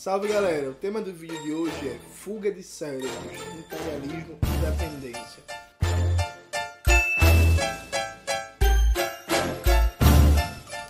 Salve galera, o tema do vídeo de hoje é Fuga de cérebros, imperialismo e dependência.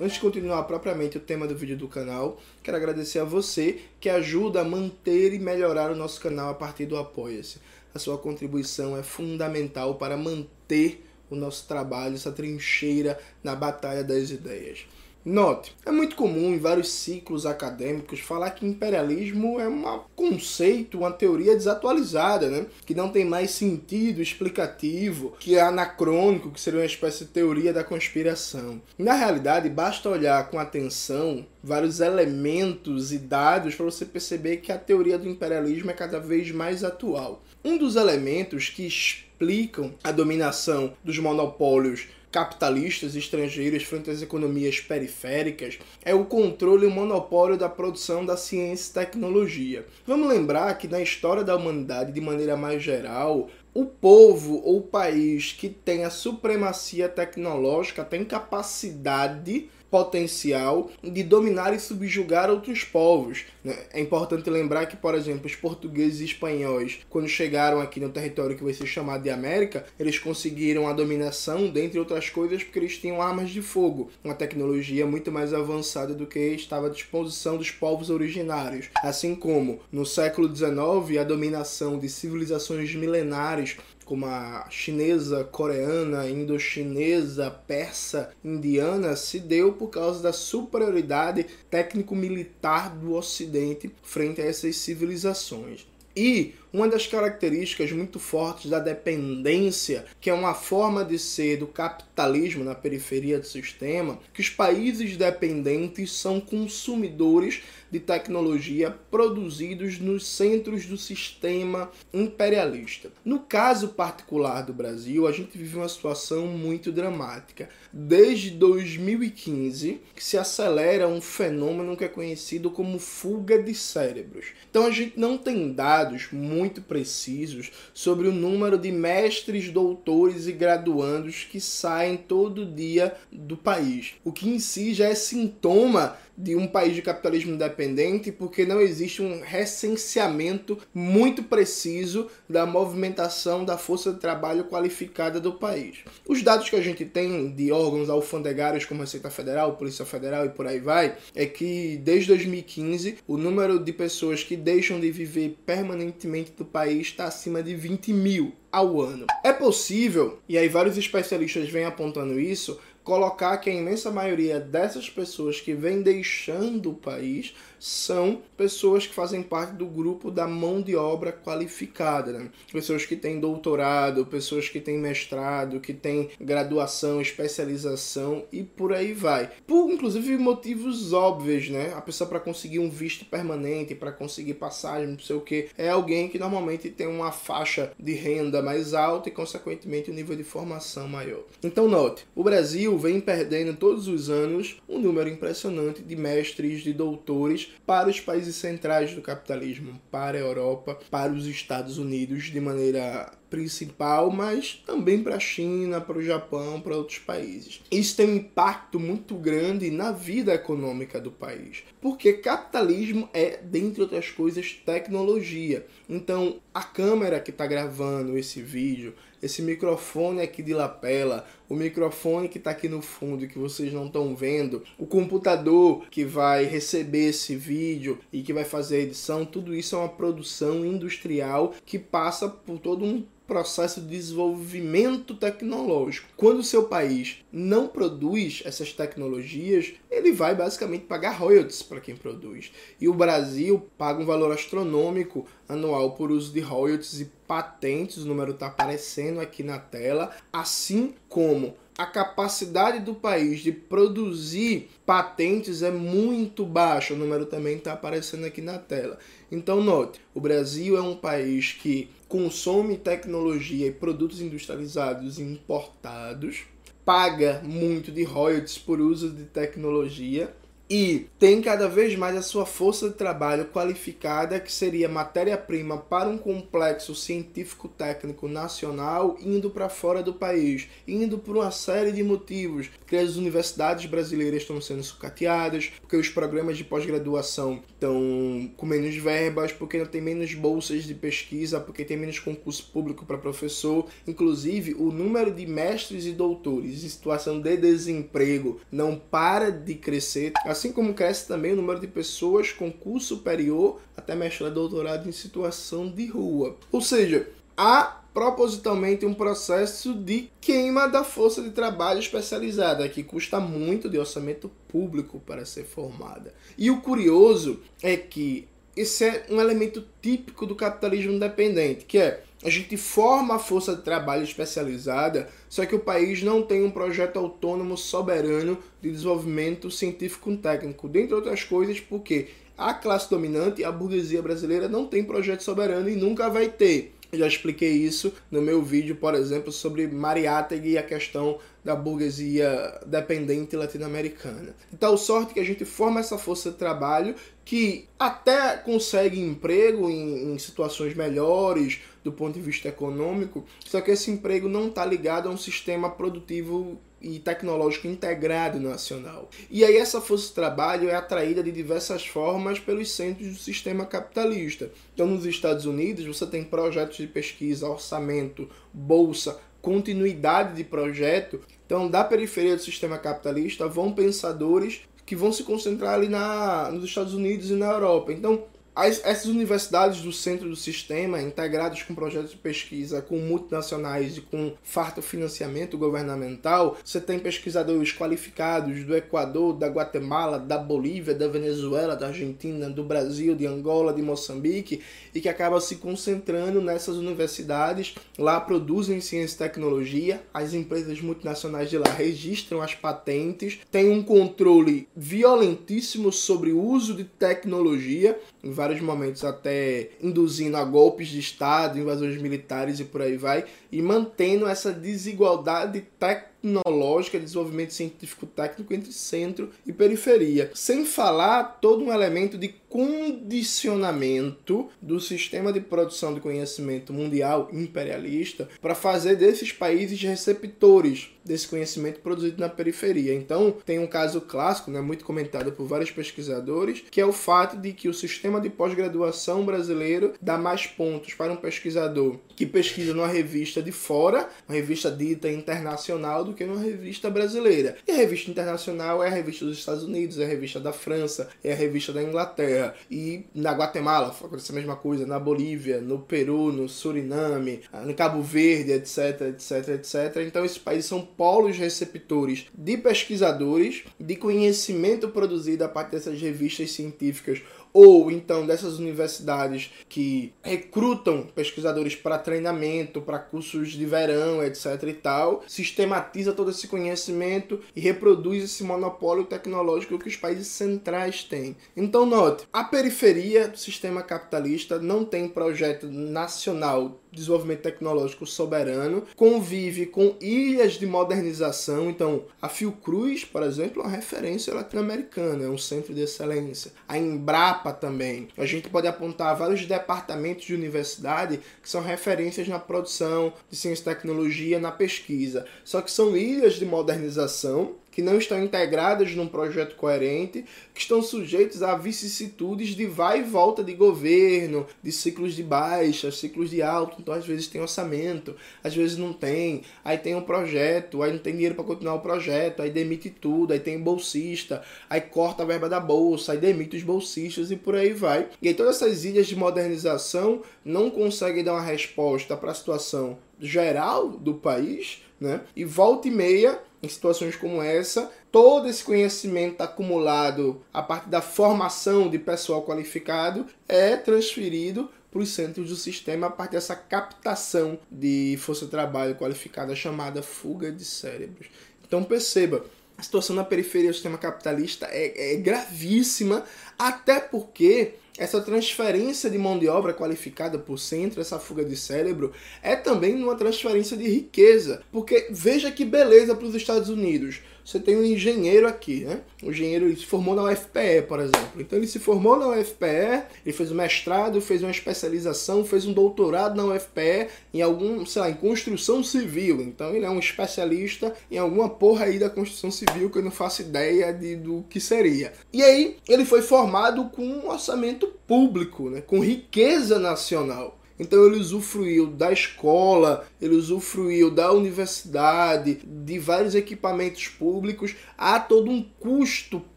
Antes de continuar propriamente o tema do vídeo do canal, quero agradecer a você que ajuda a manter e melhorar o nosso canal a partir do Apoia-se. A sua contribuição é fundamental para manter o nosso trabalho, essa trincheira na batalha das ideias. Note, é muito comum em vários ciclos acadêmicos falar que imperialismo é um conceito, uma teoria desatualizada, né? que não tem mais sentido explicativo, que é anacrônico, que seria uma espécie de teoria da conspiração. Na realidade, basta olhar com atenção vários elementos e dados para você perceber que a teoria do imperialismo é cada vez mais atual. Um dos elementos que explicam a dominação dos monopólios capitalistas estrangeiros frente às economias periféricas é o controle e o monopólio da produção da ciência e tecnologia. Vamos lembrar que na história da humanidade, de maneira mais geral, o povo ou país que tem a supremacia tecnológica tem capacidade potencial de dominar e subjugar outros povos. Né? É importante lembrar que, por exemplo, os portugueses e espanhóis, quando chegaram aqui no território que vai ser chamado de América, eles conseguiram a dominação, dentre outras coisas, porque eles tinham armas de fogo, uma tecnologia muito mais avançada do que estava à disposição dos povos originários. Assim como no século XIX, a dominação de civilizações milenares como a chinesa, coreana, indochinesa, persa, indiana, se deu por causa da superioridade técnico-militar do Ocidente frente a essas civilizações. E uma das características muito fortes da dependência, que é uma forma de ser do capitalismo na periferia do sistema, que os países dependentes são consumidores de tecnologia produzidos nos centros do sistema imperialista. No caso particular do Brasil, a gente vive uma situação muito dramática. Desde 2015, que se acelera um fenômeno que é conhecido como fuga de cérebros. Então a gente não tem dados muito precisos sobre o número de mestres, doutores e graduandos que saem todo dia do país, o que em si já é sintoma de um país de capitalismo independente porque não existe um recenseamento muito preciso da movimentação da força de trabalho qualificada do país. Os dados que a gente tem de órgãos alfandegários como Receita Federal, Polícia Federal e por aí vai, é que desde 2015 o número de pessoas que deixam de viver permanentemente do país está acima de 20 mil ao ano. É possível, e aí vários especialistas vêm apontando isso, colocar que a imensa maioria dessas pessoas que vêm deixando o país são pessoas que fazem parte do grupo da mão de obra qualificada, né? pessoas que têm doutorado, pessoas que têm mestrado, que têm graduação, especialização e por aí vai. Por inclusive motivos óbvios, né? A pessoa para conseguir um visto permanente, para conseguir passagem, não sei o que, é alguém que normalmente tem uma faixa de renda mais alta e consequentemente um nível de formação maior. Então note, o Brasil vem perdendo todos os anos um número impressionante de mestres, de doutores para os países centrais do capitalismo, para a Europa, para os Estados Unidos de maneira principal, mas também para a China, para o Japão, para outros países. Isso tem um impacto muito grande na vida econômica do país, porque capitalismo é, dentre outras coisas, tecnologia. Então, a câmera que está gravando esse vídeo, esse microfone aqui de lapela, o microfone que está aqui no fundo que vocês não estão vendo, o computador que vai receber esse vídeo e que vai fazer a edição, tudo isso é uma produção industrial que passa por todo um processo de desenvolvimento tecnológico. Quando o seu país não produz essas tecnologias, ele vai basicamente pagar royalties para quem produz. E o Brasil paga um valor astronômico anual por uso de royalties e patentes, o número está aparecendo aqui na tela, assim como a capacidade do país de produzir patentes é muito baixa, o número também está aparecendo aqui na tela. Então, note: o Brasil é um país que consome tecnologia e produtos industrializados importados, paga muito de royalties por uso de tecnologia e tem cada vez mais a sua força de trabalho qualificada, que seria matéria-prima para um complexo científico-técnico nacional, indo para fora do país, indo por uma série de motivos, porque as universidades brasileiras estão sendo sucateadas, porque os programas de pós-graduação estão com menos verbas, porque não tem menos bolsas de pesquisa, porque tem menos concurso público para professor. Inclusive, o número de mestres e doutores em situação de desemprego não para de crescer. Assim assim como cresce também o número de pessoas com curso superior até mestrado e doutorado em situação de rua. Ou seja, há propositalmente um processo de queima da força de trabalho especializada, que custa muito de orçamento público para ser formada. E o curioso é que esse é um elemento típico do capitalismo independente, que é a gente forma a força de trabalho especializada, só que o país não tem um projeto autônomo soberano de desenvolvimento científico técnico, dentre outras coisas, porque a classe dominante, a burguesia brasileira, não tem projeto soberano e nunca vai ter. Já expliquei isso no meu vídeo, por exemplo, sobre Mariátegui e a questão da burguesia dependente latino-americana. Então, sorte que a gente forma essa força de trabalho que até consegue emprego em, em situações melhores do ponto de vista econômico, só que esse emprego não está ligado a um sistema produtivo e tecnológico integrado nacional. E aí essa força de trabalho é atraída de diversas formas pelos centros do sistema capitalista. Então nos Estados Unidos você tem projetos de pesquisa, orçamento, bolsa, continuidade de projeto. Então da periferia do sistema capitalista vão pensadores que vão se concentrar ali na, nos Estados Unidos e na Europa. Então as, essas universidades do centro do sistema, integradas com projetos de pesquisa, com multinacionais e com farto financiamento governamental, você tem pesquisadores qualificados do Equador, da Guatemala, da Bolívia, da Venezuela, da Argentina, do Brasil, de Angola, de Moçambique, e que acabam se concentrando nessas universidades. Lá produzem ciência e tecnologia, as empresas multinacionais de lá registram as patentes, tem um controle violentíssimo sobre o uso de tecnologia em vários momentos até induzindo a golpes de Estado, invasões militares e por aí vai, e mantendo essa desigualdade técnica tecnológica, desenvolvimento científico-técnico entre centro e periferia. Sem falar todo um elemento de condicionamento do sistema de produção de conhecimento mundial imperialista para fazer desses países receptores desse conhecimento produzido na periferia. Então, tem um caso clássico, né, muito comentado por vários pesquisadores, que é o fato de que o sistema de pós-graduação brasileiro dá mais pontos para um pesquisador que pesquisa numa revista de fora, uma revista dita internacional, do que numa revista brasileira. E a revista internacional é a revista dos Estados Unidos, é a revista da França, é a revista da Inglaterra. E na Guatemala acontece a mesma coisa, na Bolívia, no Peru, no Suriname, no Cabo Verde, etc, etc, etc. Então esses países são polos receptores de pesquisadores, de conhecimento produzido a partir dessas revistas científicas ou então dessas universidades que recrutam pesquisadores para treinamento, para cursos de verão, etc e tal, sistematiza todo esse conhecimento e reproduz esse monopólio tecnológico que os países centrais têm. Então note, a periferia do sistema capitalista não tem projeto nacional desenvolvimento tecnológico soberano, convive com ilhas de modernização. Então, a Fiocruz, por exemplo, é uma referência latino-americana, é um centro de excelência. A Embrapa também. A gente pode apontar vários departamentos de universidade que são referências na produção de ciência e tecnologia, na pesquisa. Só que são ilhas de modernização que não estão integradas num projeto coerente, que estão sujeitos a vicissitudes de vai e volta de governo, de ciclos de baixa, ciclos de alto. Então, às vezes tem orçamento, às vezes não tem. Aí tem um projeto, aí não tem dinheiro para continuar o projeto, aí demite tudo, aí tem bolsista, aí corta a verba da bolsa, aí demite os bolsistas e por aí vai. E aí todas essas ilhas de modernização não conseguem dar uma resposta para a situação geral do país, né? E volta e meia em situações como essa, todo esse conhecimento acumulado a partir da formação de pessoal qualificado é transferido para os centros do sistema a partir dessa captação de força de trabalho qualificada chamada fuga de cérebros. Então perceba, a situação na periferia do sistema capitalista é, é gravíssima, até porque essa transferência de mão de obra qualificada por centro, essa fuga de cérebro, é também uma transferência de riqueza. Porque veja que beleza para os Estados Unidos você tem um engenheiro aqui, né? O engenheiro se formou na UFPE, por exemplo. Então ele se formou na UFPE, ele fez um mestrado, fez uma especialização, fez um doutorado na UFPE em algum, sei lá, em construção civil. Então ele é um especialista em alguma porra aí da construção civil que eu não faço ideia de, do que seria. E aí ele foi formado com um orçamento público, né? Com riqueza nacional. Então ele usufruiu da escola, ele usufruiu da universidade, de vários equipamentos públicos, há todo um custo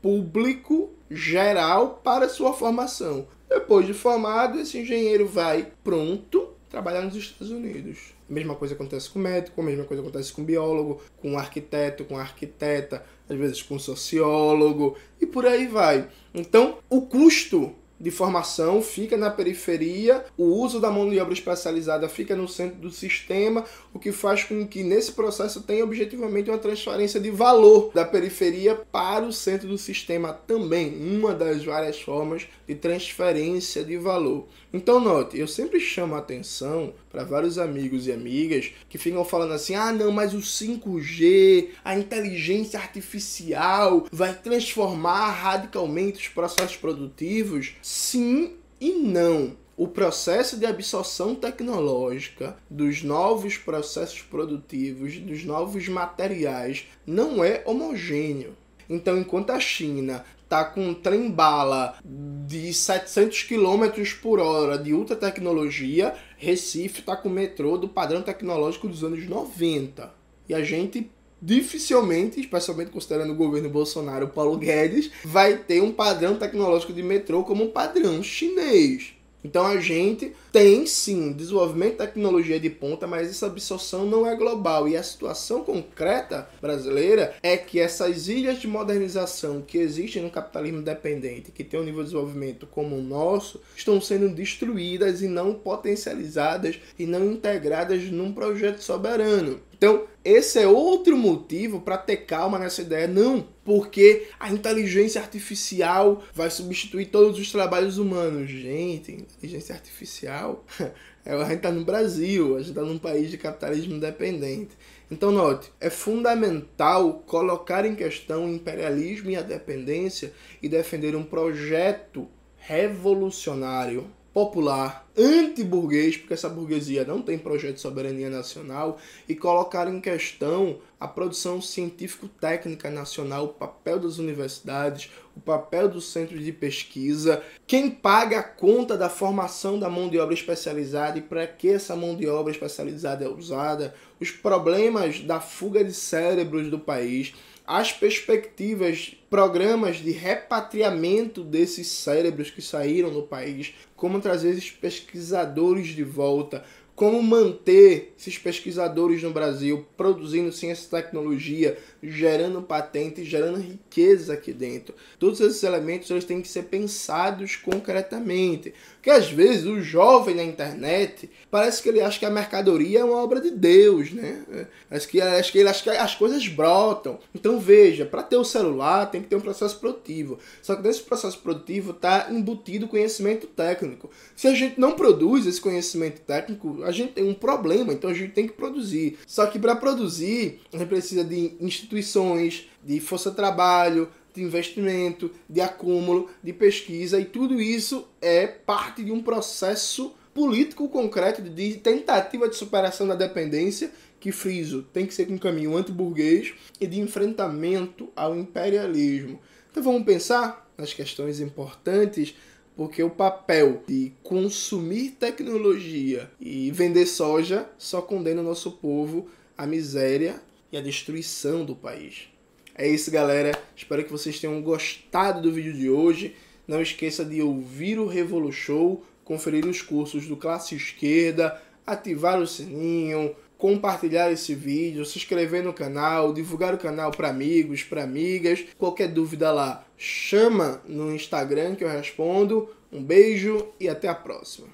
público geral para sua formação. Depois de formado, esse engenheiro vai pronto trabalhar nos Estados Unidos. A mesma coisa acontece com médico, a mesma coisa acontece com biólogo, com arquiteto, com arquiteta, às vezes com sociólogo e por aí vai. Então, o custo de formação fica na periferia, o uso da mão de obra especializada fica no centro do sistema, o que faz com que nesse processo tenha objetivamente uma transferência de valor da periferia para o centro do sistema também, uma das várias formas de transferência de valor. Então note, eu sempre chamo a atenção para vários amigos e amigas que ficam falando assim: "Ah, não, mas o 5G, a inteligência artificial vai transformar radicalmente os processos produtivos". Sim e não o processo de absorção tecnológica dos novos processos produtivos, dos novos materiais, não é homogêneo. Então, enquanto a China tá com um trem bala de 700 km por hora de ultra tecnologia, Recife tá com metrô do padrão tecnológico dos anos 90. E a gente dificilmente, especialmente considerando o governo Bolsonaro, Paulo Guedes, vai ter um padrão tecnológico de metrô como um padrão chinês. Então a gente tem sim desenvolvimento de tecnologia de ponta, mas essa absorção não é global. E a situação concreta brasileira é que essas ilhas de modernização que existem no capitalismo dependente, que tem um nível de desenvolvimento como o nosso, estão sendo destruídas e não potencializadas e não integradas num projeto soberano. Então, esse é outro motivo para ter calma nessa ideia. Não, porque a inteligência artificial vai substituir todos os trabalhos humanos. Gente, inteligência artificial, é, a gente está no Brasil, a gente está num país de capitalismo independente. Então, note, é fundamental colocar em questão o imperialismo e a dependência e defender um projeto revolucionário popular, anti-burguês, porque essa burguesia não tem projeto de soberania nacional, e colocar em questão a produção científico-técnica nacional, o papel das universidades, o papel dos centros de pesquisa, quem paga a conta da formação da mão de obra especializada e para que essa mão de obra especializada é usada, os problemas da fuga de cérebros do país as perspectivas, programas de repatriamento desses cérebros que saíram do país, como trazer esses pesquisadores de volta, como manter esses pesquisadores no Brasil produzindo ciência e tecnologia, gerando patentes, gerando riqueza aqui dentro. Todos esses elementos eles têm que ser pensados concretamente. Porque às vezes o jovem na internet parece que ele acha que a mercadoria é uma obra de Deus, né? Acho que, acho que ele acha que as coisas brotam. Então veja, para ter o celular tem que ter um processo produtivo. Só que nesse processo produtivo está embutido conhecimento técnico. Se a gente não produz esse conhecimento técnico, a gente tem um problema, então a gente tem que produzir. Só que para produzir, a gente precisa de instituições, de força de trabalho, de investimento, de acúmulo, de pesquisa, e tudo isso é parte de um processo político concreto de tentativa de superação da dependência, que friso, tem que ser com um caminho anti-burguês e de enfrentamento ao imperialismo. Então vamos pensar nas questões importantes porque o papel de consumir tecnologia e vender soja só condena o nosso povo à miséria e à destruição do país. É isso, galera. Espero que vocês tenham gostado do vídeo de hoje. Não esqueça de ouvir o Revolu Show, conferir os cursos do Classe Esquerda, ativar o sininho, compartilhar esse vídeo, se inscrever no canal, divulgar o canal para amigos, para amigas. Qualquer dúvida lá, chama no Instagram que eu respondo. Um beijo e até a próxima.